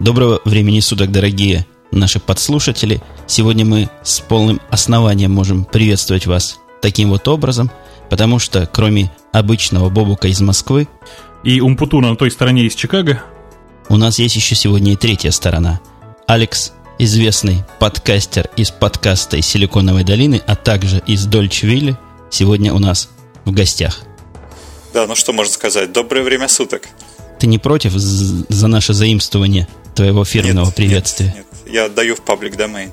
Доброго времени суток, дорогие наши подслушатели. Сегодня мы с полным основанием можем приветствовать вас таким вот образом, потому что кроме обычного Бобука из Москвы и Умпутуна на той стороне из Чикаго, у нас есть еще сегодня и третья сторона. Алекс, известный подкастер из подкаста из Силиконовой долины, а также из Дольчвилли, сегодня у нас в гостях. Да, ну что можно сказать? Доброе время суток. Ты не против за наше заимствование твоего фирменного нет, приветствия. Нет, нет, я отдаю в паблик domain.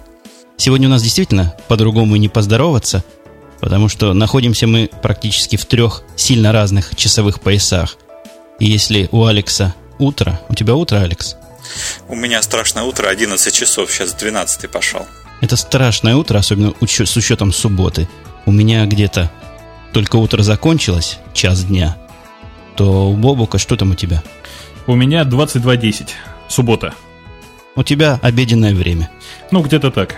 Сегодня у нас действительно по-другому и не поздороваться, потому что находимся мы практически в трех сильно разных часовых поясах. И если у Алекса утро, у тебя утро, Алекс? У меня страшное утро, 11 часов, сейчас 12 пошел. Это страшное утро, особенно с учетом субботы. У меня где-то только утро закончилось, час дня, то у Бобука что там у тебя? У меня 22.10. Суббота. У тебя обеденное время. Ну, где-то так.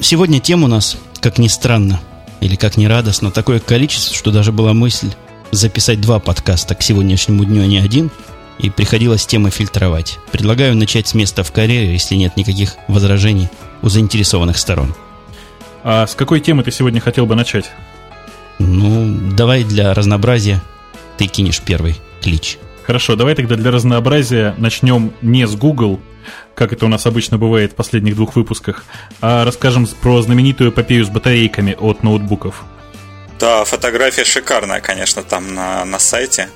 Сегодня тем у нас, как ни странно, или как ни радостно, такое количество, что даже была мысль записать два подкаста к сегодняшнему дню, а не один, и приходилось темы фильтровать. Предлагаю начать с места в карьере, если нет никаких возражений у заинтересованных сторон. А с какой темы ты сегодня хотел бы начать? Ну, давай для разнообразия ты кинешь первый клич. Хорошо, давай тогда для разнообразия начнем не с Google, как это у нас обычно бывает в последних двух выпусках, а расскажем про знаменитую эпопею с батарейками от ноутбуков. Да, фотография шикарная, конечно, там на, на сайте.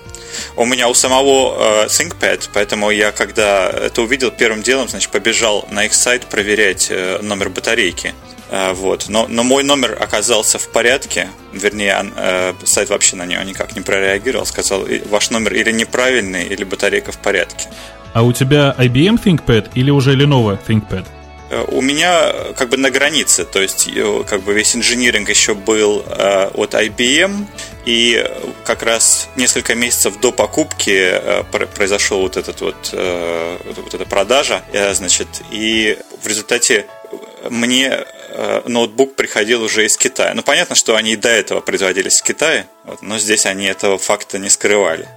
У меня у самого э, ThinkPad, поэтому я, когда это увидел, первым делом, значит, побежал на их сайт проверять э, номер батарейки. Э, вот. Но, но мой номер оказался в порядке, вернее, э, сайт вообще на него никак не прореагировал, сказал, ваш номер или неправильный, или батарейка в порядке. А у тебя IBM ThinkPad или уже Lenovo ThinkPad? Э, у меня как бы на границе, то есть как бы весь инжиниринг еще был э, от IBM, и как раз несколько месяцев до покупки э, произошел вот этот вот, э, вот эта продажа, э, значит, и в результате мне Э, ноутбук приходил уже из Китая. Ну, понятно, что они и до этого производились в Китае, вот, но здесь они этого факта не скрывали.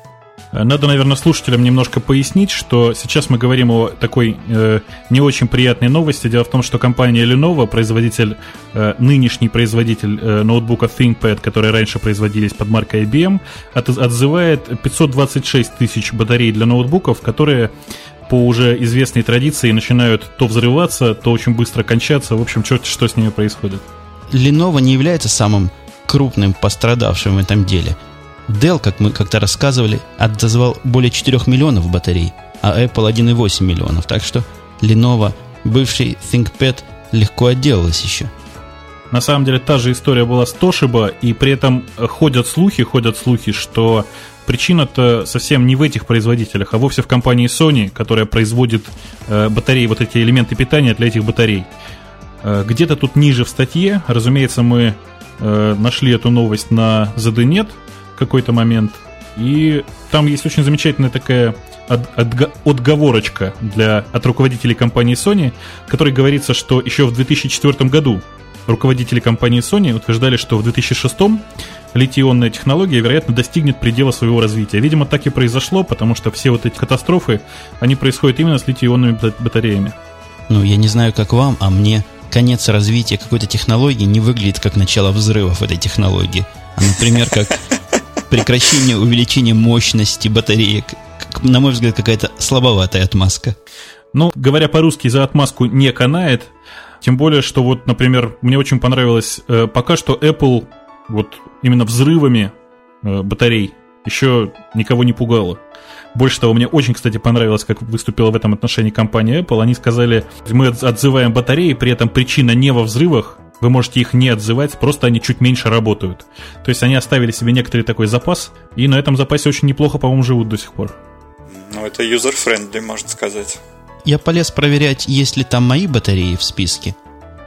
Надо, наверное, слушателям немножко пояснить, что сейчас мы говорим о такой э, не очень приятной новости. Дело в том, что компания Lenovo, производитель, э, нынешний производитель э, ноутбука ThinkPad, которые раньше производились под маркой IBM, от, отзывает 526 тысяч батарей для ноутбуков, которые по уже известной традиции начинают то взрываться, то очень быстро кончаться. В общем, черт, что с ними происходит. Lenovo не является самым крупным пострадавшим в этом деле. Dell, как мы как-то рассказывали, отозвал более 4 миллионов батарей, а Apple 1,8 миллионов. Так что Lenovo, бывший ThinkPad, легко отделалась еще. На самом деле та же история была с Toshiba, и при этом ходят слухи, ходят слухи, что причина-то совсем не в этих производителях, а вовсе в компании Sony, которая производит э, батареи, вот эти элементы питания для этих батарей. Э, где-то тут ниже в статье, разумеется, мы э, нашли эту новость на ZDNet какой-то момент, и там есть очень замечательная такая от, от, отговорочка для, от руководителей компании Sony, в которой говорится, что еще в 2004 году руководители компании Sony утверждали, что в 2006 литий-ионная технология, вероятно, достигнет предела своего развития. Видимо, так и произошло, потому что все вот эти катастрофы, они происходят именно с литий-ионными батареями. Ну, я не знаю, как вам, а мне конец развития какой-то технологии не выглядит как начало взрывов этой технологии, а, например, как прекращение увеличения мощности батареек. На мой взгляд, какая-то слабоватая отмазка. Ну, говоря по-русски, за отмазку не канает. Тем более, что вот, например, мне очень понравилось, э, пока что Apple вот именно взрывами э, батарей еще никого не пугало. Больше того, мне очень, кстати, понравилось, как выступила в этом отношении компания Apple. Они сказали, мы отзываем батареи, при этом причина не во взрывах, вы можете их не отзывать, просто они чуть меньше работают. То есть они оставили себе некоторый такой запас, и на этом запасе очень неплохо, по-моему, живут до сих пор. Ну, это user-friendly, можно сказать. Я полез проверять, есть ли там мои батареи в списке.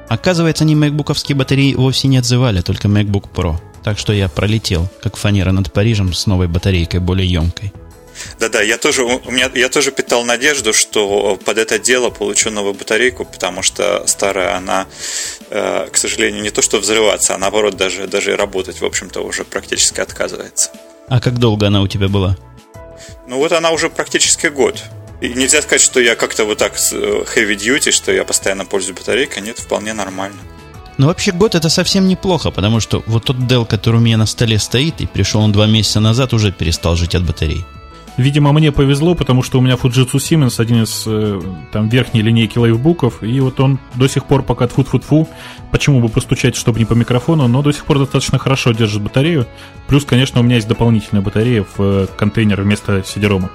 Оказывается, они макбуковские батареи вовсе не отзывали, только MacBook Pro. Так что я пролетел, как фанера над Парижем, с новой батарейкой, более емкой. Да-да, я тоже, у меня, я тоже питал надежду, что под это дело получу новую батарейку, потому что старая, она, э, к сожалению, не то что взрываться, а наоборот даже, даже работать, в общем-то, уже практически отказывается. А как долго она у тебя была? Ну вот она уже практически год. И нельзя сказать, что я как-то вот так э, heavy duty, что я постоянно пользуюсь батарейкой. Нет, вполне нормально. Ну, вообще, год это совсем неплохо, потому что вот тот Dell, который у меня на столе стоит, и пришел он два месяца назад, уже перестал жить от батареи. Видимо, мне повезло, потому что у меня Fujitsu Siemens один из э, там верхней линейки лайфбуков, и вот он до сих пор пока тфу тфу тфу почему бы постучать, чтобы не по микрофону, но до сих пор достаточно хорошо держит батарею. Плюс, конечно, у меня есть дополнительная батарея в э, контейнер вместо CD-ROM.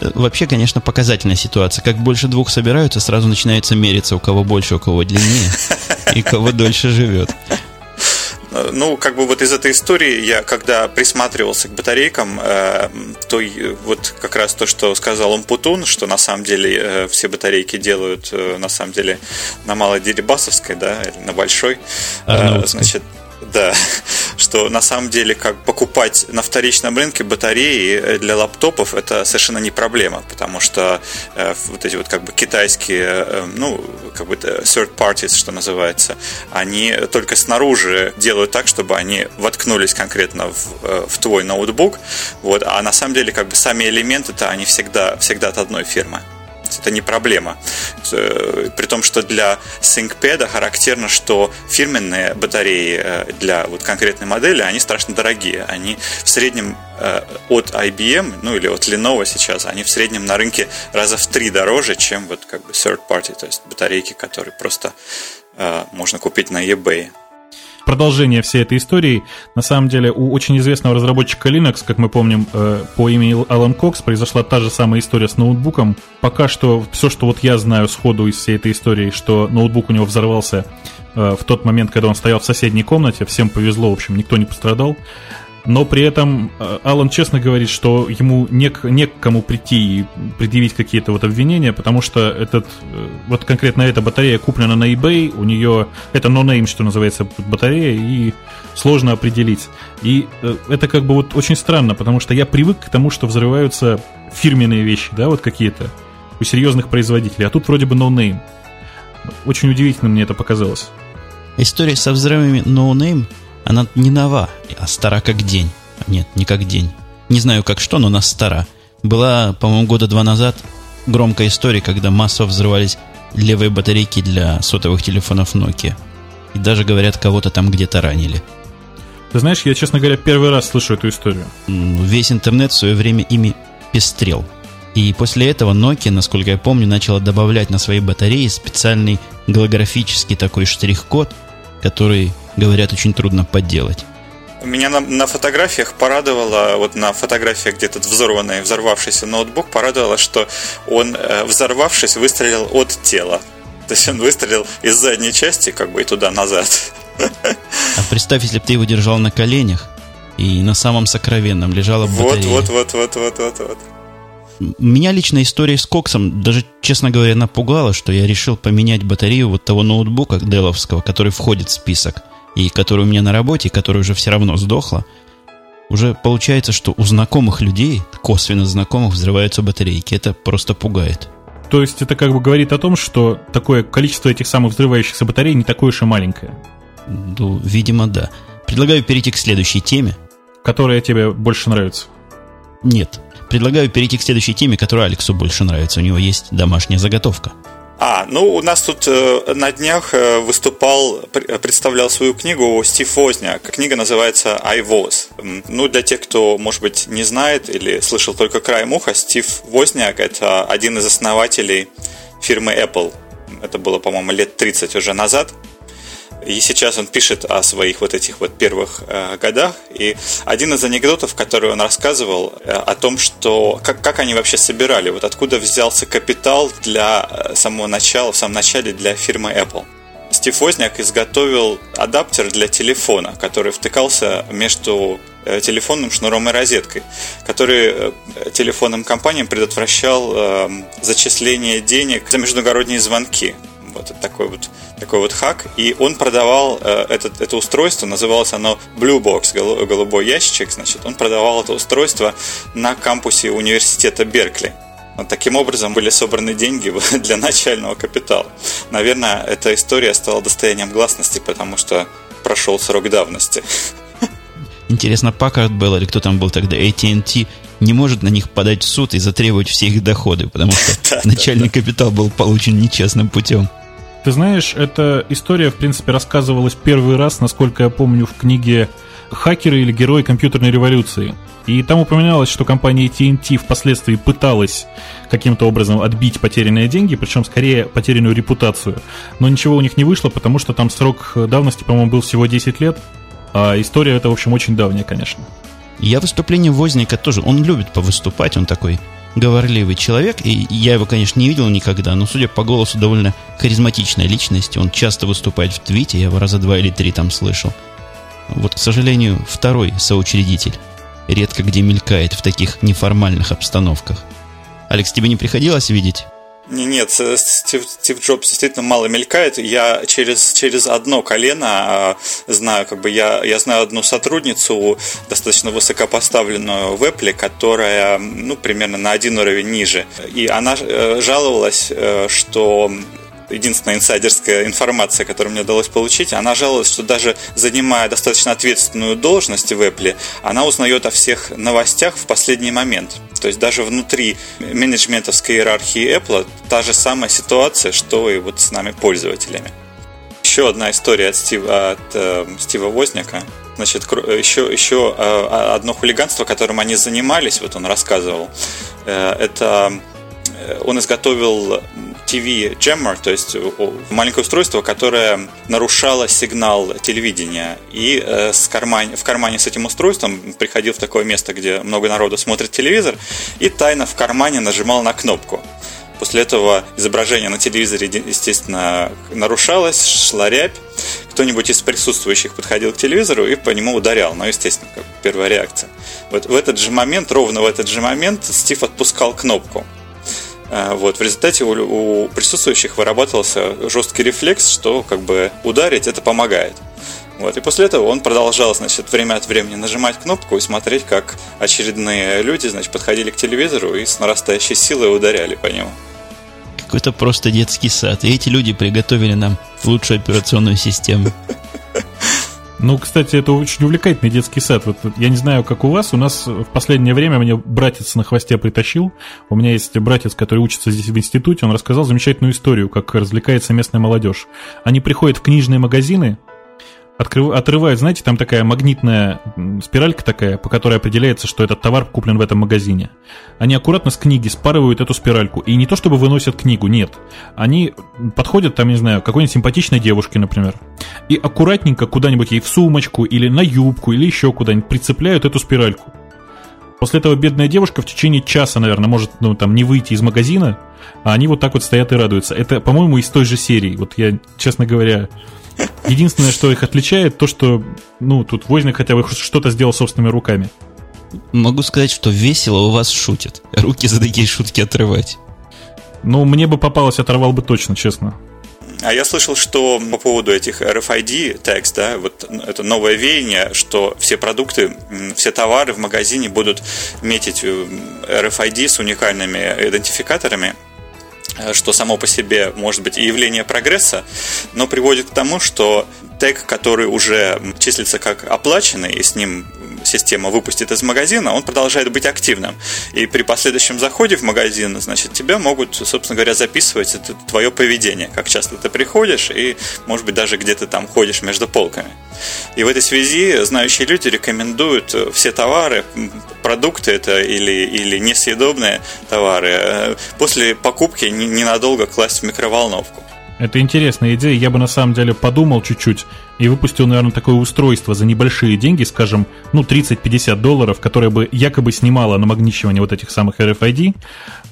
Э, вообще, конечно, показательная ситуация. Как больше двух собираются, сразу начинается мериться, у кого больше, у кого длиннее, и кого дольше живет. Ну, как бы вот из этой истории я, когда присматривался к батарейкам, э, то вот как раз то, что сказал Умпутун, что на самом деле э, все батарейки делают э, на самом деле на малой дерибасовской, да, или на большой, значит, да, что на самом деле как покупать на вторичном рынке батареи для лаптопов это совершенно не проблема, потому что э, вот эти вот как бы китайские, э, ну, как бы third parties, что называется, они только снаружи делают так, чтобы они воткнулись конкретно в, э, в твой ноутбук, вот, а на самом деле как бы сами элементы-то они всегда, всегда от одной фирмы это не проблема. Э, при том, что для ThinkPad характерно, что фирменные батареи э, для вот конкретной модели, они страшно дорогие. Они в среднем э, от IBM, ну или от Lenovo сейчас, они в среднем на рынке раза в три дороже, чем вот как бы third party, то есть батарейки, которые просто можно купить на eBay продолжение всей этой истории, на самом деле у очень известного разработчика Linux, как мы помним, э, по имени Алан Кокс, произошла та же самая история с ноутбуком. Пока что все, что вот я знаю сходу из всей этой истории, что ноутбук у него взорвался э, в тот момент, когда он стоял в соседней комнате, всем повезло, в общем, никто не пострадал но при этом э, Алан честно говорит, что ему не, не к кому прийти и предъявить какие-то вот обвинения, потому что этот, э, вот конкретно эта батарея куплена на eBay, у нее, это no-name, что называется, батарея, и сложно определить. И э, это как бы вот очень странно, потому что я привык к тому, что взрываются фирменные вещи, да, вот какие-то у серьезных производителей, а тут вроде бы no-name. Очень удивительно мне это показалось. История со взрывами no-name – она не нова, а стара как день. Нет, не как день. Не знаю как что, но она стара. Была, по-моему, года два назад громкая история, когда массово взрывались левые батарейки для сотовых телефонов Nokia. И даже, говорят, кого-то там где-то ранили. Ты знаешь, я, честно говоря, первый раз слышу эту историю. Весь интернет в свое время ими пестрел. И после этого Nokia, насколько я помню, начала добавлять на свои батареи специальный голографический такой штрих-код, который говорят, очень трудно подделать. Меня на, на фотографиях порадовало, вот на фотографиях где-то взорванный, взорвавшийся ноутбук, порадовало, что он, э, взорвавшись, выстрелил от тела. То есть он выстрелил из задней части, как бы и туда-назад. А представь, если бы ты его держал на коленях, и на самом сокровенном лежала батарея. Вот, вот, вот, вот, вот, вот, вот. Меня лично история с Коксом даже, честно говоря, напугала, что я решил поменять батарею вот того ноутбука деловского, который входит в список – и которая у меня на работе, которая уже все равно сдохла, уже получается, что у знакомых людей, косвенно знакомых, взрываются батарейки. Это просто пугает. То есть это как бы говорит о том, что такое количество этих самых взрывающихся батарей не такое уж и маленькое. Ну, видимо, да. Предлагаю перейти к следующей теме. Которая тебе больше нравится. Нет. Предлагаю перейти к следующей теме, которая Алексу больше нравится. У него есть домашняя заготовка. А, ну у нас тут э, на днях э, выступал, представлял свою книгу Стив Возняк. Книга называется I Was. Ну, для тех, кто, может быть, не знает или слышал только край уха, Стив Возняк – это один из основателей фирмы Apple. Это было, по-моему, лет 30 уже назад. И сейчас он пишет о своих вот этих вот первых э, годах. И один из анекдотов, который он рассказывал э, о том, что как, как они вообще собирали, вот откуда взялся капитал для э, самого начала, в самом начале для фирмы Apple. Стив Возняк изготовил адаптер для телефона, который втыкался между э, телефонным шнуром и розеткой, который э, телефонным компаниям предотвращал э, зачисление денег за междугородние звонки. Вот такой вот такой вот хак, и он продавал э, этот, это устройство, называлось оно Blue Box, голубой ящичек, значит, он продавал это устройство на кампусе университета Беркли. Вот таким образом были собраны деньги для начального капитала. Наверное, эта история стала достоянием гласности, потому что прошел срок давности. Интересно, Packard был или кто там был тогда, AT&T, не может на них подать в суд и затребовать все их доходы, потому что начальный капитал был получен нечестным путем. Ты знаешь, эта история, в принципе, рассказывалась первый раз, насколько я помню, в книге «Хакеры или герои компьютерной революции». И там упоминалось, что компания TNT впоследствии пыталась каким-то образом отбить потерянные деньги, причем скорее потерянную репутацию. Но ничего у них не вышло, потому что там срок давности, по-моему, был всего 10 лет. А история эта, в общем, очень давняя, конечно. Я выступление Возника тоже, он любит повыступать, он такой говорливый человек, и я его, конечно, не видел никогда, но, судя по голосу, довольно харизматичная личность. Он часто выступает в твите, я его раза два или три там слышал. Вот, к сожалению, второй соучредитель редко где мелькает в таких неформальных обстановках. Алекс, тебе не приходилось видеть? Нет, Стив, Стив Джобс действительно мало мелькает. Я через, через одно колено а, знаю, как бы я, я знаю одну сотрудницу, достаточно высокопоставленную в Apple, которая ну, примерно на один уровень ниже. И она э, жаловалась, э, что единственная инсайдерская информация, которую мне удалось получить, она жаловалась, что даже занимая достаточно ответственную должность в Apple, она узнает о всех новостях в последний момент. То есть даже внутри менеджментовской иерархии Apple та же самая ситуация, что и вот с нами пользователями. Еще одна история от Стива, от, э, Стива Возника. Значит, еще, еще э, одно хулиганство, которым они занимались, вот он рассказывал, э, это э, он изготовил TV Jammer, то есть маленькое устройство, которое нарушало сигнал телевидения. И э, с карман, в кармане с этим устройством приходил в такое место, где много народу смотрит телевизор, и тайно в кармане нажимал на кнопку. После этого изображение на телевизоре, естественно, нарушалось, шла рябь. Кто-нибудь из присутствующих подходил к телевизору и по нему ударял. Ну, естественно, как первая реакция. Вот в этот же момент, ровно в этот же момент, Стив отпускал кнопку. А, вот, в результате у, у присутствующих вырабатывался жесткий рефлекс, что как бы ударить это помогает. Вот, и после этого он продолжал, значит, время от времени нажимать кнопку и смотреть, как очередные люди, значит, подходили к телевизору и с нарастающей силой ударяли по нему. Какой-то просто детский сад. И эти люди приготовили нам лучшую операционную систему. Ну, кстати, это очень увлекательный детский сад. Вот я не знаю, как у вас. У нас в последнее время мне братец на хвосте притащил. У меня есть братец, который учится здесь в институте. Он рассказал замечательную историю, как развлекается местная молодежь. Они приходят в книжные магазины, открыв... отрывают, знаете, там такая магнитная спиралька такая, по которой определяется, что этот товар куплен в этом магазине. Они аккуратно с книги спарывают эту спиральку. И не то, чтобы выносят книгу, нет. Они подходят, там, не знаю, какой-нибудь симпатичной девушке, например, и аккуратненько куда-нибудь ей в сумочку или на юбку или еще куда-нибудь прицепляют эту спиральку. После этого бедная девушка в течение часа, наверное, может ну, там, не выйти из магазина, а они вот так вот стоят и радуются. Это, по-моему, из той же серии. Вот я, честно говоря, Единственное, что их отличает, то, что, ну, тут Возник хотя бы что-то сделал собственными руками. Могу сказать, что весело у вас шутят. Руки за такие шутки отрывать. Ну, мне бы попалось, оторвал бы точно, честно. А я слышал, что по поводу этих RFID tags, да, вот это новое веяние, что все продукты, все товары в магазине будут метить э, RFID с уникальными идентификаторами, Э, что само по себе может быть и явление прогресса, но приводит к тому, что тег, который уже числится как оплаченный, и с ним система выпустит из магазина, он продолжает быть активным. И при последующем заходе в магазин, значит, тебя могут, собственно говоря, записывать это твое поведение, как часто ты приходишь и, может быть, даже где ты там ходишь между полками. И в этой связи знающие люди рекомендуют все товары, продукты это или, или несъедобные товары, э, после покупки ненадолго класть в микроволновку. Это интересная идея. Я бы на самом деле подумал чуть-чуть и выпустил, наверное, такое устройство за небольшие деньги, скажем, ну, 30-50 долларов, которое бы якобы снимало намагничивание вот этих самых RFID.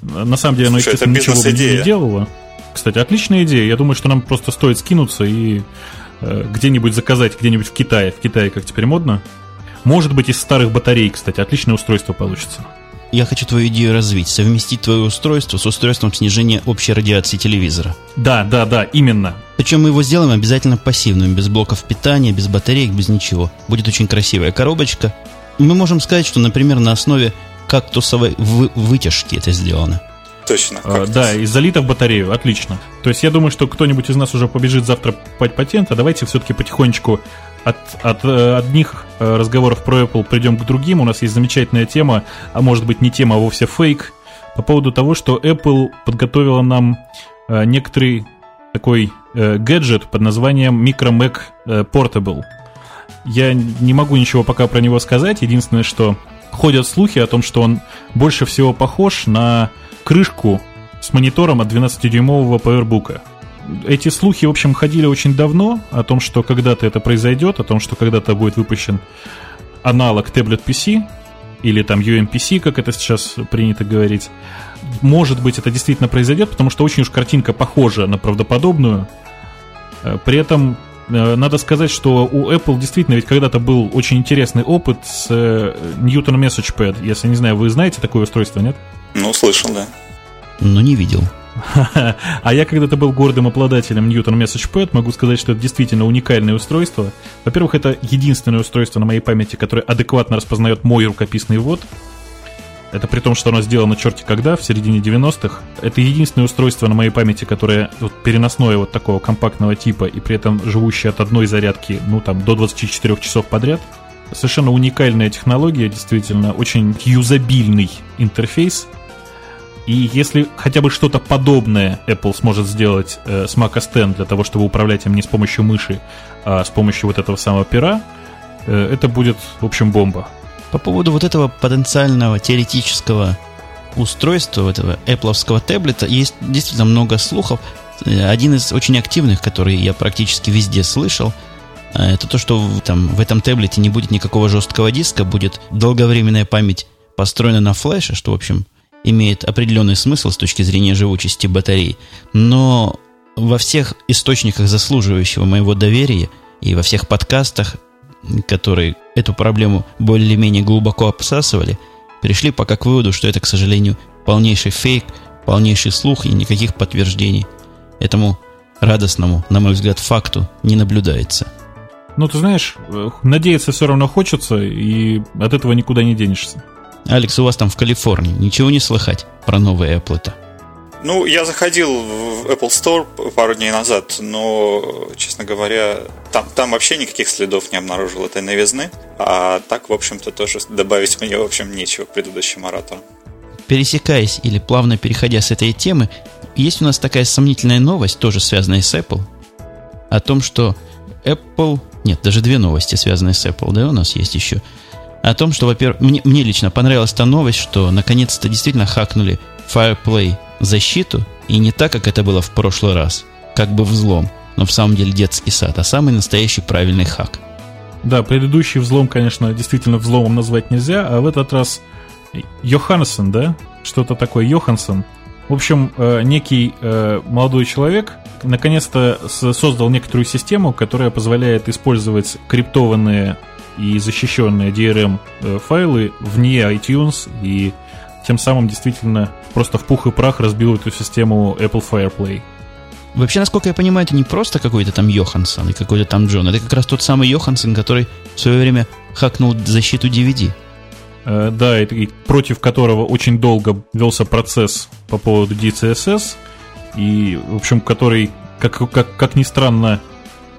На самом деле, оно, Слушай, естественно, ничего бы не делало. Кстати, отличная идея. Я думаю, что нам просто стоит скинуться и э, где-нибудь заказать, где-нибудь в Китае. В Китае, как теперь модно. Может быть, из старых батарей, кстати. Отличное устройство получится я хочу твою идею развить, совместить твое устройство с устройством снижения общей радиации телевизора. Да, да, да, именно. Причем мы его сделаем обязательно пассивным, без блоков питания, без батареек, без ничего. Будет очень красивая коробочка. Мы можем сказать, что, например, на основе кактусовой вы вытяжки это сделано. Точно. А, да, и залито в батарею, отлично. То есть я думаю, что кто-нибудь из нас уже побежит завтра покупать патент, а давайте все-таки потихонечку от, от э, одних э, разговоров про Apple придем к другим. У нас есть замечательная тема, а может быть не тема, а вовсе фейк, по поводу того, что Apple подготовила нам э, некоторый такой гаджет под названием Micro Mac Portable. Я не могу ничего пока про него сказать. Единственное, что ходят слухи о том, что он больше всего похож на крышку с монитором от 12-дюймового PowerBook эти слухи, в общем, ходили очень давно о том, что когда-то это произойдет, о том, что когда-то будет выпущен аналог Tablet PC или там UMPC, как это сейчас принято говорить. Может быть, это действительно произойдет, потому что очень уж картинка похожа на правдоподобную. Э, при этом э, надо сказать, что у Apple действительно ведь когда-то был очень интересный опыт с э, Newton Message Pad. Если не знаю, вы знаете такое устройство, нет? Ну, слышал, да. Но не видел. А я когда-то был гордым обладателем Newton Message Pad, могу сказать, что это действительно уникальное устройство. Во-первых, это единственное устройство на моей памяти, которое адекватно распознает мой рукописный ввод. Это при том, что оно сделано черти когда, в середине 90-х. Это единственное устройство на моей памяти, которое вот, переносное вот такого компактного типа и при этом живущее от одной зарядки, ну там, до 24 часов подряд. Совершенно уникальная технология, действительно, очень юзабильный интерфейс, и если хотя бы что-то подобное Apple сможет сделать э, с Mac OS X для того, чтобы управлять им не с помощью мыши, а с помощью вот этого самого пера, э, это будет, в общем, бомба. По поводу вот этого потенциального теоретического устройства, этого Apple таблета, есть действительно много слухов. Э, один из очень активных, который я практически везде слышал, э, это то, что там, в этом таблете не будет никакого жесткого диска, будет долговременная память построена на флеше, что, в общем, имеет определенный смысл с точки зрения живучести батареи, но во всех источниках заслуживающего моего доверия и во всех подкастах, которые эту проблему более-менее глубоко обсасывали, пришли пока к выводу, что это, к сожалению, полнейший фейк, полнейший слух и никаких подтверждений этому радостному, на мой взгляд, факту не наблюдается. Ну, ты знаешь, э, надеяться все равно хочется, и от этого никуда не денешься. Алекс, у вас там в Калифорнии ничего не слыхать про новые Apple-то? Ну, я заходил в Apple Store пару дней назад, но, честно говоря, там, там вообще никаких следов не обнаружил этой новизны. А так, в общем-то, тоже добавить мне, в общем, нечего к предыдущим ораторам. Пересекаясь или плавно переходя с этой темы, есть у нас такая сомнительная новость, тоже связанная с Apple, о том, что Apple... Нет, даже две новости, связанные с Apple, да, у нас есть еще – о том, что, во-первых, мне, мне лично понравилась та новость, что наконец-то действительно хакнули Fireplay защиту, и не так, как это было в прошлый раз, как бы взлом, но в самом деле детский сад, а самый настоящий правильный хак. Да, предыдущий взлом, конечно, действительно взломом назвать нельзя, а в этот раз Йоханссон, да? Что-то такое, Йоханссон. В общем, э, некий э, молодой человек наконец-то создал некоторую систему, которая позволяет использовать криптованные и защищенные DRM э, файлы вне iTunes и тем самым действительно просто в пух и прах разбил эту систему Apple FirePlay. Вообще, насколько я понимаю, это не просто какой-то там Йоханссон и какой-то там Джон. Это как раз тот самый Йоханссон, который в свое время хакнул защиту DVD. Э, да, и, и против которого очень долго велся процесс по поводу DCSS, и, в общем, который, как, как, как ни странно,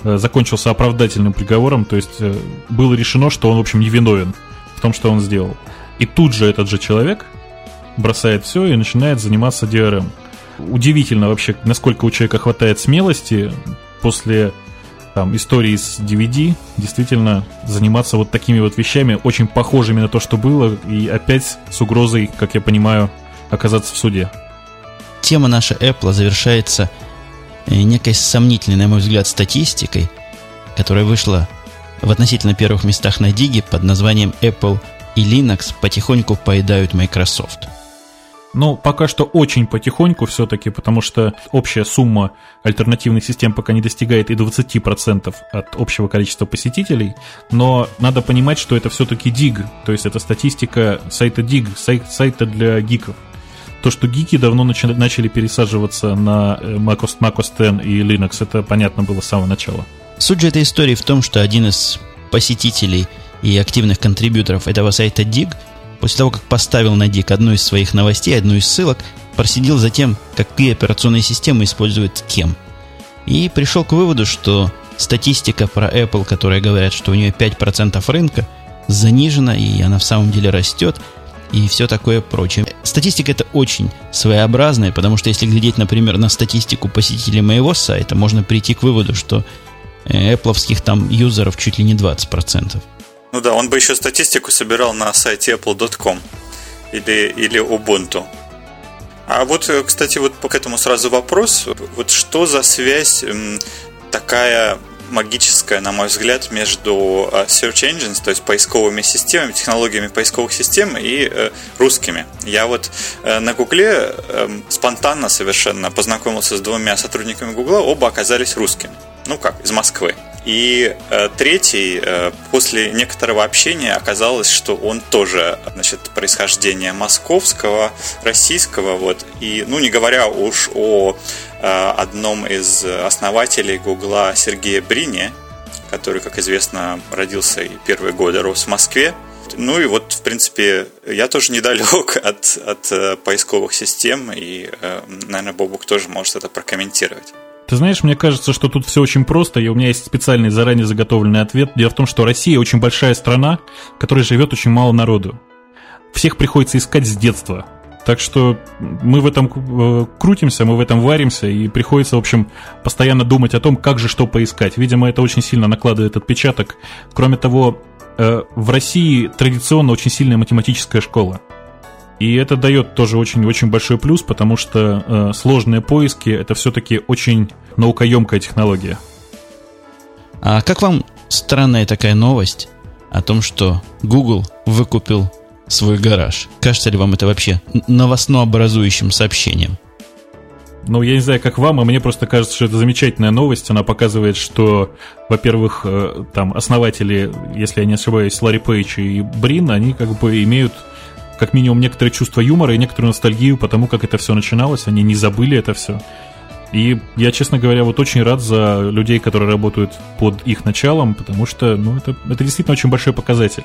закончился оправдательным приговором, то есть э, было решено, что он, в общем, невиновен в том, что он сделал. И тут же этот же человек бросает все и начинает заниматься DRM. Удивительно вообще, насколько у человека хватает смелости после там, истории с DVD действительно заниматься вот такими вот вещами, очень похожими на то, что было, и опять с угрозой, как я понимаю, оказаться в суде. Тема наша Apple завершается Э, некой сомнительной, на мой взгляд, статистикой, которая вышла в относительно первых местах на Диге под названием Apple и Linux потихоньку поедают Microsoft. Ну, пока что очень потихоньку все-таки, потому что общая сумма альтернативных систем пока не достигает и 20% от общего количества посетителей, но надо понимать, что это все-таки DIG, то есть это статистика сайта DIG, сайт, сайта для гиков. То, что гики давно начали, начали пересаживаться на э, macOS, macOS X и Linux, это понятно было с самого начала. Суть же этой истории в том, что один из посетителей и активных контрибьюторов этого сайта Dig, после того, как поставил на Dig одну из своих новостей, одну из ссылок, проследил за тем, какие операционные системы использует кем. И пришел к выводу, что статистика про Apple, которая говорят, что у нее 5% рынка, занижена, и она в самом деле растет, и все такое прочее. Статистика это очень своеобразная, потому что если глядеть, например, на статистику посетителей моего сайта, можно прийти к выводу, что Apple там юзеров чуть ли не 20%. Ну да, он бы еще статистику собирал на сайте apple.com или, или Ubuntu. А вот, э, кстати, вот к этому сразу вопрос. Вот что за связь такая магическая, на мой взгляд, между э, search engines, то есть поисковыми системами, технологиями поисковых систем и э, русскими. Я вот на Гугле эм, спонтанно совершенно познакомился с двумя сотрудниками Гугла, оба оказались русскими. Ну как, из Москвы. И э, третий, э, после некоторого общения оказалось, что он тоже, значит, происхождения московского, российского, вот. И, ну, не говоря уж о э, одном из основателей Гугла Сергея Брине, который, как известно, родился и первые годы рос в Москве. Ну и вот, в принципе, я тоже недалек от, от э, поисковых систем, и, э, наверное, Бобук тоже может это прокомментировать. Ты знаешь, мне кажется, что тут все очень просто, и у меня есть специальный заранее заготовленный ответ. Дело в том, что Россия очень большая страна, в которой живет очень мало народу. Всех приходится искать с детства. Так что мы в этом э, крутимся, мы в этом варимся, и приходится, в общем, постоянно думать о том, как же что поискать. Видимо, это очень сильно накладывает отпечаток. Кроме того, э, в России традиционно очень сильная математическая школа. И это дает тоже очень-очень большой плюс, потому что э, сложные поиски это все-таки очень наукоемкая технология. А как вам странная такая новость о том, что Google выкупил свой гараж? Кажется ли вам это вообще новостно-образующим сообщением? Ну, я не знаю, как вам, а мне просто кажется, что это замечательная новость. Она показывает, что, во-первых, э, там основатели, если я не ошибаюсь, Ларри Пейдж и Брин, они как бы имеют как минимум некоторое чувство юмора и некоторую ностальгию по тому, как это все начиналось. Они не забыли это все. И я, честно говоря, вот очень рад за людей, которые работают под их началом, потому что, ну, это, это действительно очень большой показатель.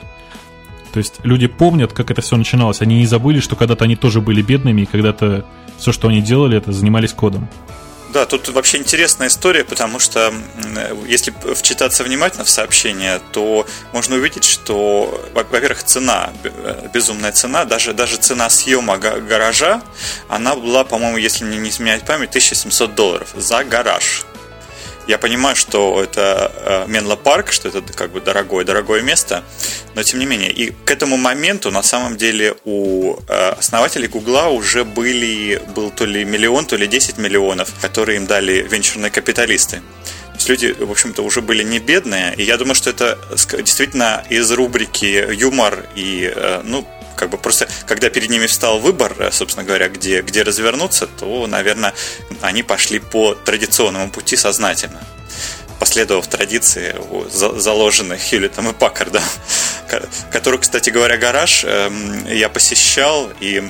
То есть люди помнят, как это все начиналось. Они не забыли, что когда-то они тоже были бедными, и когда-то все, что они делали, это занимались кодом. Да, тут вообще интересная история, потому что если вчитаться внимательно в сообщение, то можно увидеть, что, во-первых, цена, э, безумная цена, даже, даже цена съема гаража, она была, по-моему, если мне не изменять память, 1700 долларов за гараж. Я понимаю, что это э, Менло Парк, что это как бы дорогое, дорогое место, но тем не менее. И к этому моменту, на самом деле, у э, основателей Гугла уже были, был то ли миллион, то ли 10 миллионов, которые им дали венчурные капиталисты. То есть люди, в общем-то, уже были не бедные. И я думаю, что это действительно из рубрики юмор и, э, ну, как бы просто, когда перед ними встал выбор, э, собственно говоря, где, где развернуться, то, наверное, они пошли по традиционному пути сознательно последовав традиции, заложенных Хьюлитом и Паккардом, который, кстати говоря, гараж эм, я посещал, и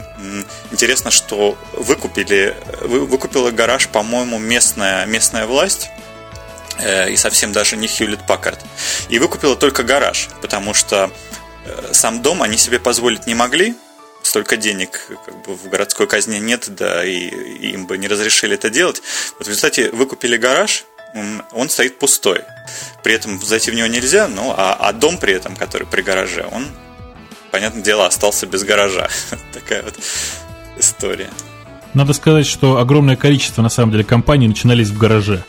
интересно, что выкупили, выкупила гараж, по-моему, местная, местная власть, э, и совсем даже не Хьюлит Паккард. И выкупила только гараж, потому что сам дом они себе позволить не могли, столько денег как бы, в городской казне нет, да, и, и им бы не разрешили это делать. Вот в результате выкупили гараж, он стоит пустой. При этом зайти в него нельзя, ну, а, а дом при этом, который при гараже, он, понятное дело, остался без гаража. Такая вот история. Надо сказать, что огромное количество, на самом деле, компаний начинались в гараже.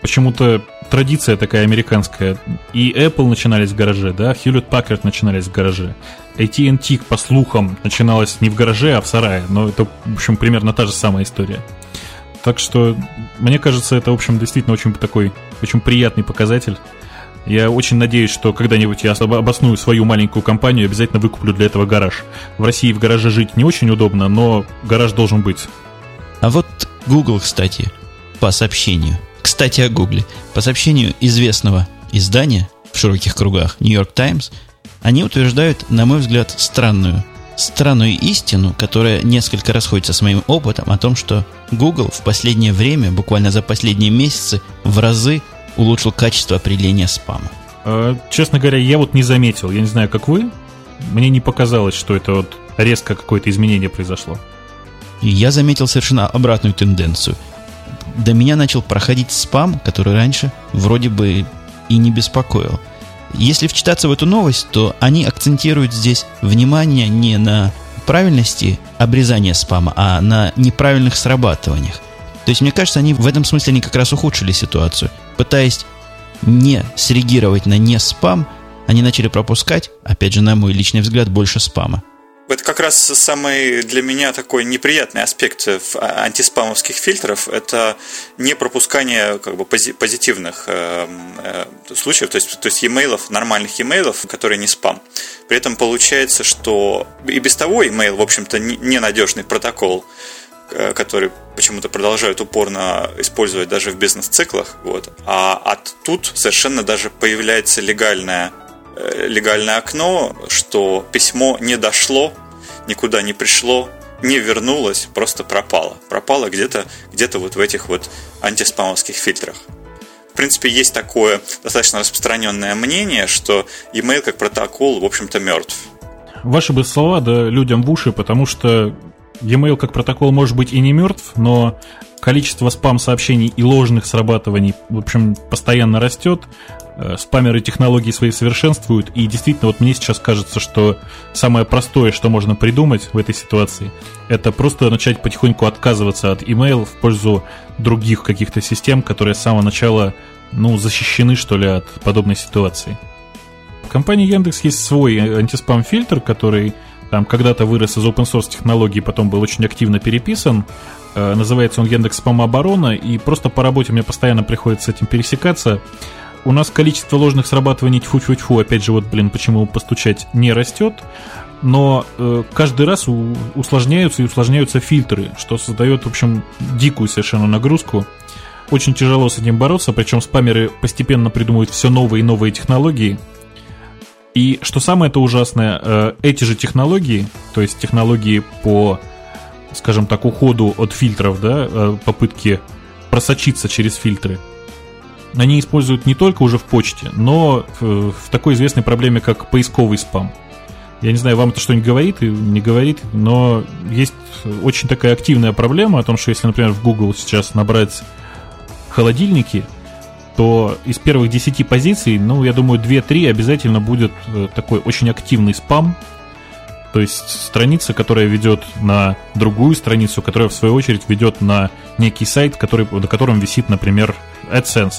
Почему-то традиция такая американская. И Apple начинались в гараже, да, Hewlett Packard начинались в гараже. AT&T, по слухам, начиналась не в гараже, а в сарае. Но это, в общем, примерно та же самая история. Так что, мне кажется, это, в общем, действительно очень такой, очень приятный показатель. Я очень надеюсь, что когда-нибудь я обосную свою маленькую компанию и обязательно выкуплю для этого гараж. В России в гараже жить не очень удобно, но гараж должен быть. А вот Google, кстати, по сообщению – кстати, о Гугле. По сообщению известного издания в широких кругах Нью-Йорк Таймс, они утверждают, на мой взгляд, странную, странную истину, которая несколько расходится с моим опытом о том, что Google в последнее время, буквально за последние месяцы, в разы улучшил качество определения спама. А, честно говоря, я вот не заметил. Я не знаю, как вы. Мне не показалось, что это вот резко какое-то изменение произошло. Я заметил совершенно обратную тенденцию – до меня начал проходить спам, который раньше вроде бы и не беспокоил. Если вчитаться в эту новость, то они акцентируют здесь внимание не на правильности обрезания спама, а на неправильных срабатываниях. То есть, мне кажется, они в этом смысле они как раз ухудшили ситуацию. Пытаясь не среагировать на не спам, они начали пропускать, опять же, на мой личный взгляд, больше спама. Это как раз самый для меня такой неприятный аспект антиспамовских фильтров. Это не пропускание как бы, позитивных э, э, случаев, то есть, то есть e-mail, нормальных e-mail, которые не спам. При этом получается, что и без того email, в общем-то, ненадежный протокол, э, который почему-то продолжают упорно использовать даже в бизнес-циклах. Вот. А, а тут совершенно даже появляется легальная Э, легальное окно, что письмо не дошло, никуда не пришло, не вернулось, просто пропало. Пропало где-то где вот в этих вот антиспамовских фильтрах. В принципе, есть такое достаточно распространенное мнение, что e-mail как протокол, в общем-то, мертв. Ваши бы слова, да, людям в уши, потому что e-mail как протокол может быть и не мертв, но количество спам-сообщений и ложных срабатываний, в общем, постоянно растет. Э, спамеры технологии свои совершенствуют, и действительно, вот мне сейчас кажется, что самое простое, что можно придумать в этой ситуации, это просто начать потихоньку отказываться от email в пользу других каких-то систем, которые с самого начала, ну, защищены, что ли, от подобной ситуации. В компании Яндекс есть свой антиспам-фильтр, который там когда-то вырос из open source технологий, потом был очень активно переписан. Э, называется он Яндекс Спам Оборона, и просто по работе мне постоянно приходится с этим пересекаться у нас количество ложных срабатываний тьфу-тьфу-тьфу, опять же, вот, блин, почему постучать, не растет, но э, каждый раз у, усложняются и усложняются фильтры, что создает, в общем, дикую совершенно нагрузку. Очень тяжело с этим бороться, причем спамеры постепенно придумывают все новые и новые технологии. И что самое это ужасное, э, эти же технологии, то есть технологии по, скажем так, уходу от фильтров, да, э, попытки просочиться через фильтры – они используют не только уже в почте, но в, в такой известной проблеме, как поисковый спам. Я не знаю, вам это что-нибудь говорит и не говорит, но есть очень такая активная проблема о том, что если, например, в Google сейчас набрать холодильники, то из первых 10 позиций, ну, я думаю, 2-3 обязательно будет э, такой очень активный спам, то есть страница, которая ведет на другую страницу, которая в свою очередь ведет на некий сайт, который, на котором висит, например, AdSense.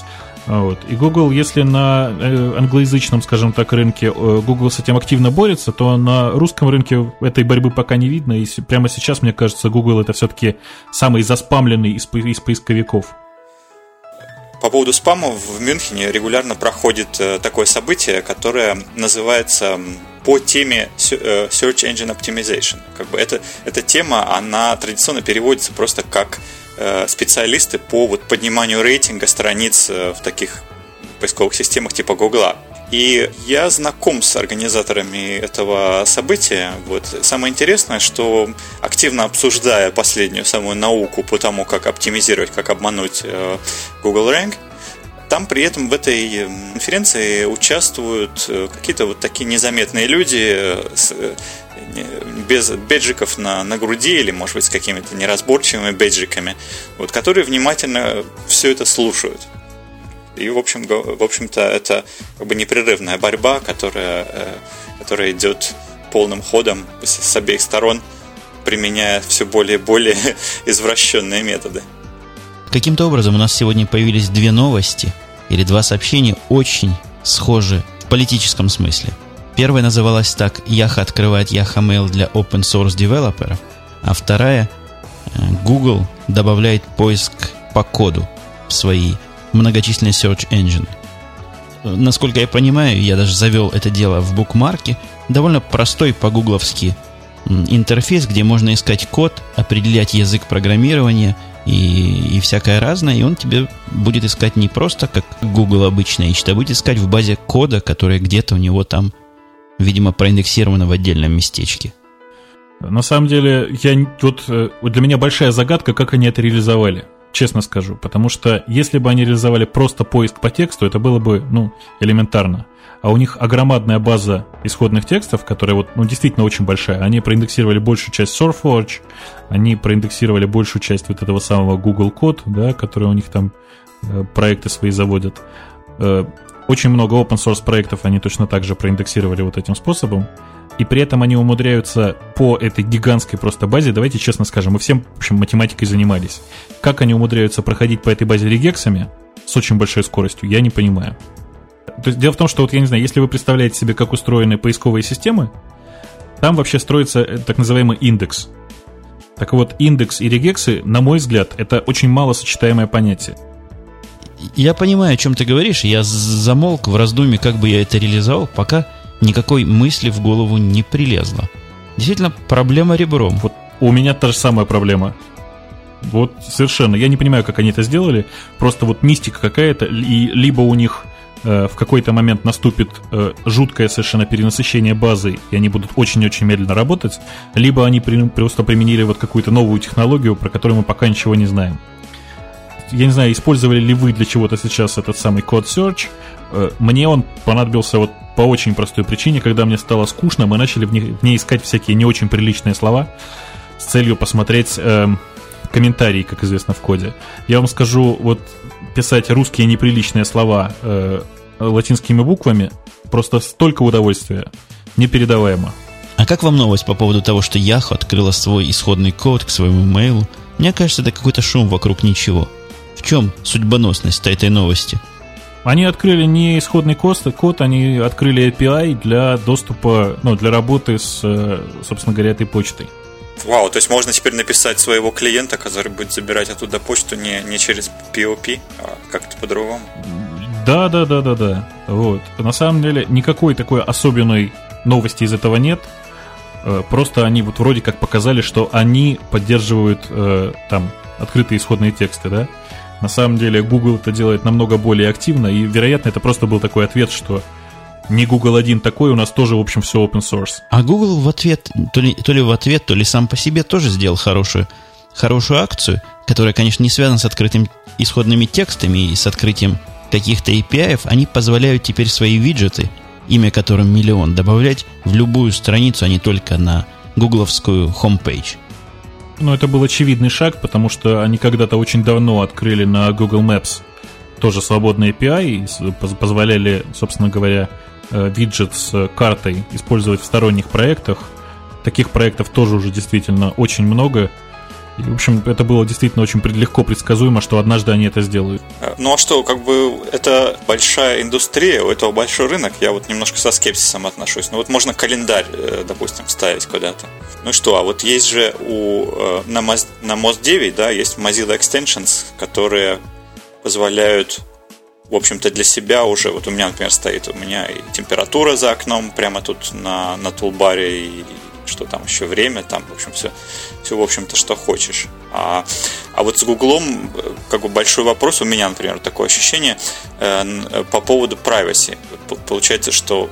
Вот. И Google, если на э, англоязычном, скажем так, рынке э, Google с этим активно борется, то на русском рынке этой борьбы пока не видно. И прямо сейчас, мне кажется, Google это все-таки самый заспамленный из, из поисковиков. По поводу спама в Мюнхене регулярно проходит э, такое событие, которое называется по теме Search Engine Optimization. Как бы это, эта тема, она традиционно переводится просто как специалисты по вот подниманию рейтинга страниц э, в таких поисковых системах типа Гугла. И я знаком с организаторами этого события. Вот. Самое интересное, что активно обсуждая последнюю самую науку по тому, как оптимизировать, как обмануть э, Google Rank, там при этом в этой конференции участвуют какие-то вот такие незаметные люди без бейджиков на, на груди или, может быть, с какими-то неразборчивыми бейджиками, вот, которые внимательно все это слушают. И, в, общем, в общем-то, это как бы непрерывная борьба, которая, э, которая идет полным ходом с обеих сторон, применяя все более и более извращенные методы. Каким-то образом у нас сегодня появились две новости или два сообщения, очень схожие в политическом смысле – Первая называлась так «Яха открывает Яха Mail для open source девелоперов», а вторая э, Google добавляет поиск по коду в свои многочисленные search engine. Насколько я понимаю, я даже завел это дело в букмарке. Довольно простой по-гугловски интерфейс, где можно искать код, определять язык программирования и, и всякое разное, и он тебе будет искать не просто как Google обычно ищет, а будет искать в базе кода, которая где-то у него там видимо, проиндексировано в отдельном местечке. На самом деле, я, вот, э, для меня большая загадка, как они это реализовали. Честно скажу. Потому что если бы они реализовали просто поиск по тексту, это было бы, ну, элементарно. а у них огромадная база исходных текстов, которая вот, ну, действительно очень большая. Они проиндексировали большую часть SourceForge, они проиндексировали большую часть вот этого самого Google Code, да, который у них там э, проекты свои заводят. Очень много open source проектов они точно так же проиндексировали вот этим способом. И при этом они умудряются по этой гигантской просто базе, давайте честно скажем, мы всем, в общем, математикой занимались. Как они умудряются проходить по этой базе регексами с очень большой скоростью, я не понимаю. То есть дело в том, что вот я не знаю, если вы представляете себе, как устроены поисковые системы, там вообще строится э, так называемый индекс. Так вот, индекс и регексы, на мой взгляд, это очень мало сочетаемое понятие. Я понимаю, о чем ты говоришь. Я замолк в раздумье, как бы я это реализовал, пока никакой мысли в голову не прилезла. Действительно, проблема ребром. Вот у меня та же самая проблема. Вот совершенно. Я не понимаю, как они это сделали. Просто вот мистика какая-то. И либо у них Э, в какой-то момент наступит э, жуткое совершенно перенасыщение базы, и они будут очень-очень медленно работать, либо они просто применили вот какую-то новую технологию, про которую мы пока ничего не знаем. Я не знаю, использовали ли вы для чего-то сейчас этот самый код search. Э, мне он понадобился вот по очень простой причине, когда мне стало скучно, мы начали в ней, в ней искать всякие не очень приличные слова с целью посмотреть э, комментарии, как известно в коде. Я вам скажу, вот писать русские неприличные слова э, латинскими буквами просто столько удовольствия, непередаваемо. А как вам новость по поводу того, что Yahoo открыла свой исходный код к своему мейлу? Мне кажется, это какой-то шум вокруг ничего. В чем судьбоносность этой новости? Они открыли не исходный код, код, они открыли API для доступа, ну, для работы с, э, собственно говоря, этой почтой. Вау, то есть можно теперь написать своего клиента, который будет забирать оттуда почту не, не через POP, а как-то по-другому. Да, да, да, да, да. Вот. На самом деле никакой такой особенной новости из этого нет. Э, просто они вот вроде как показали, что они поддерживают э, там открытые исходные тексты, да. На самом деле Google это делает намного более активно, и, вероятно, это просто был такой ответ, что не Google один такой, у нас тоже, в общем, все open source. А Google в ответ, то ли, то ли в ответ, то ли сам по себе тоже сделал хорошую, хорошую акцию, которая, конечно, не связана с открытыми исходными текстами и с открытием каких-то API. Они позволяют теперь свои виджеты, имя которым миллион, добавлять в любую страницу, а не только на гугловскую homepage. Ну, это был очевидный шаг, потому что они когда-то очень давно открыли на Google Maps тоже свободный API и позволяли, собственно говоря, Э, виджет с картой использовать в сторонних проектах. Таких проектов тоже уже действительно очень много. И, в общем, это было действительно очень легко предсказуемо, что однажды они это сделают. Э, ну а что, как бы это большая индустрия, у этого большой рынок, я вот немножко со скепсисом отношусь. Ну вот можно календарь, э, допустим, вставить куда-то. Ну что, а вот есть же у, на, Moz, на MOS 9, да, есть Mozilla Extensions, которые позволяют в общем-то, для себя уже, вот у меня, например, стоит у меня и температура за окном прямо тут на, на тулбаре, и что там еще время, там, в общем, все, все в общем-то, что хочешь. А, а вот с Гуглом, как бы большой вопрос, у меня, например, такое ощущение э, по поводу privacy. Получается, что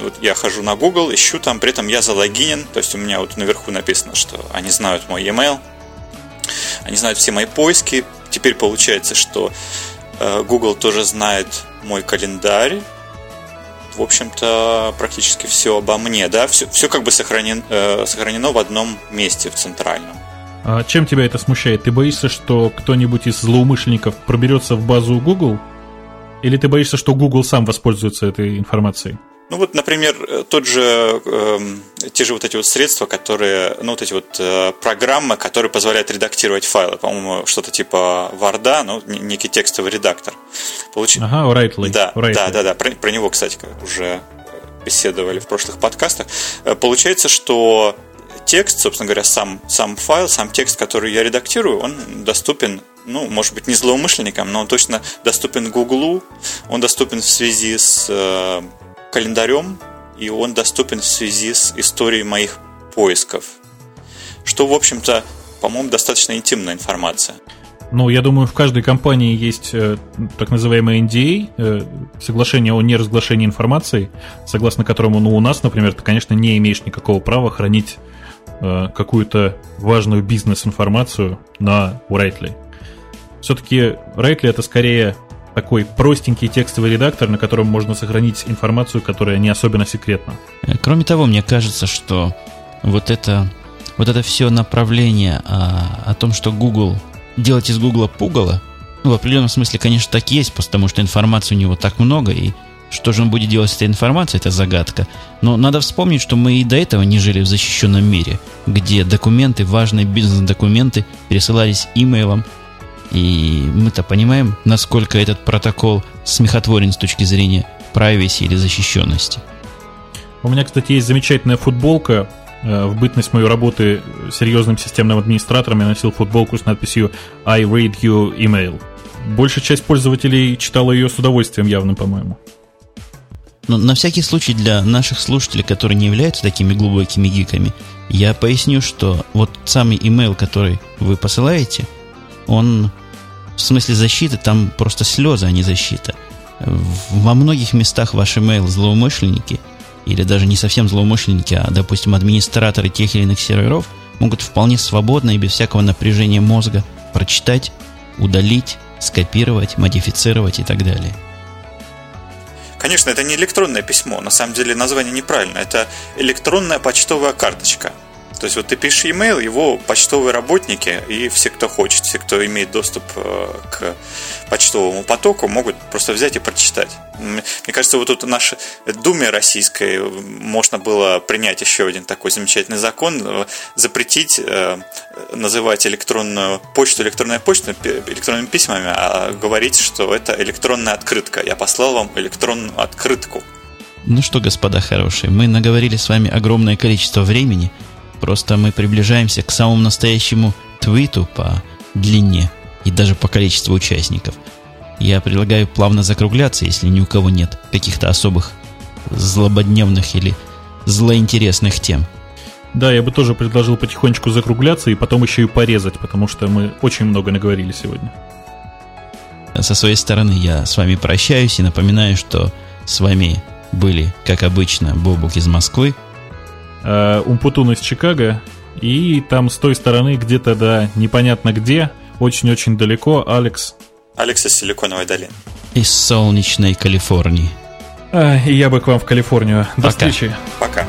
вот я хожу на Google, ищу там, при этом я залогинен, то есть у меня вот наверху написано, что они знают мой e-mail, они знают все мои поиски. Теперь получается, что Э, Google тоже знает мой календарь. В общем-то, практически все обо мне, да, все, все как бы сохранен, э, сохранено в одном месте, в центральном. А чем тебя это смущает? Ты боишься, что кто-нибудь из злоумышленников проберется в базу Google? Или ты боишься, что Google сам воспользуется этой информацией? Ну вот, например, тот же, э, те же вот эти вот средства, которые, ну вот эти вот э, программы, которые позволяют редактировать файлы, по-моему, что-то типа Word, ну некий текстовый редактор. Получ... Ага, Writely. Да, Writely. да, да, да. Про, про него, кстати, уже беседовали в прошлых подкастах. Э, получается, что текст, собственно говоря, сам, сам файл, сам текст, который я редактирую, он доступен ну, может быть, не злоумышленникам, но он точно доступен Гуглу, он доступен в связи с э, календарем, и он доступен в связи с историей моих поисков. Что, в общем-то, по-моему, достаточно интимная информация. Ну, я думаю, в каждой компании есть э, так называемый NDA, э, соглашение о неразглашении информации, согласно которому, ну, у нас, например, ты, конечно, не имеешь никакого права хранить э, какую-то важную бизнес-информацию на Райтли. Все-таки Райтли это скорее такой простенький текстовый редактор, на котором можно сохранить информацию, которая не особенно секретна. Э, кроме того, мне кажется, что вот это, вот это все направление о, о том, что Google делать из Google пугало, ну, в определенном смысле, конечно, так есть, потому что информации у него так много, и что же он будет делать с этой информацией, это загадка. Но надо вспомнить, что мы и до этого не жили в защищенном мире, где документы, важные бизнес-документы пересылались имейлом, и мы-то понимаем, насколько этот протокол смехотворен с точки зрения privacy или защищенности. У меня, кстати, есть замечательная футболка. Э, в бытность моей работы серьезным системным администратором я носил футболку с надписью I read you email. Большая часть пользователей читала ее с удовольствием явно, по-моему. Но на всякий случай для наших слушателей, которые не являются такими глубокими гиками, я поясню, что вот самый email, который вы посылаете, он в смысле защиты, там просто слезы, а не защита. Во многих местах ваш email злоумышленники, или даже не совсем злоумышленники, а, допустим, администраторы тех или иных серверов, могут вполне свободно и без всякого напряжения мозга прочитать, удалить, скопировать, модифицировать и так далее. Конечно, это не электронное письмо, на самом деле название неправильно, это электронная почтовая карточка. То есть вот ты пишешь e-mail, его почтовые работники и все, кто хочет, все, кто имеет доступ э, к почтовому потоку, могут просто взять и прочитать. Мне кажется, вот тут нашей Думе российской можно было принять еще один такой замечательный закон, э, запретить э, называть электронную почту электронной почтой электронными письмами, а говорить, что это электронная открытка. Я послал вам электронную открытку. Ну что, господа хорошие, мы наговорили с вами огромное количество времени – Просто мы приближаемся к самому настоящему твиту по длине и даже по количеству участников. Я предлагаю плавно закругляться, если ни у кого нет каких-то особых злободневных или злоинтересных тем. Да, я бы тоже предложил потихонечку закругляться и потом еще и порезать, потому что мы очень много наговорили сегодня. Со своей стороны я с вами прощаюсь и напоминаю, что с вами были, как обычно, Бобук из Москвы, э, Умпутун из Чикаго, и там с той стороны где-то, да, непонятно где, очень-очень далеко, Алекс. Алекс из Силиконовой долины. Из солнечной Калифорнии. А, и я бы к вам в Калифорнию. До Пока. встречи. Пока.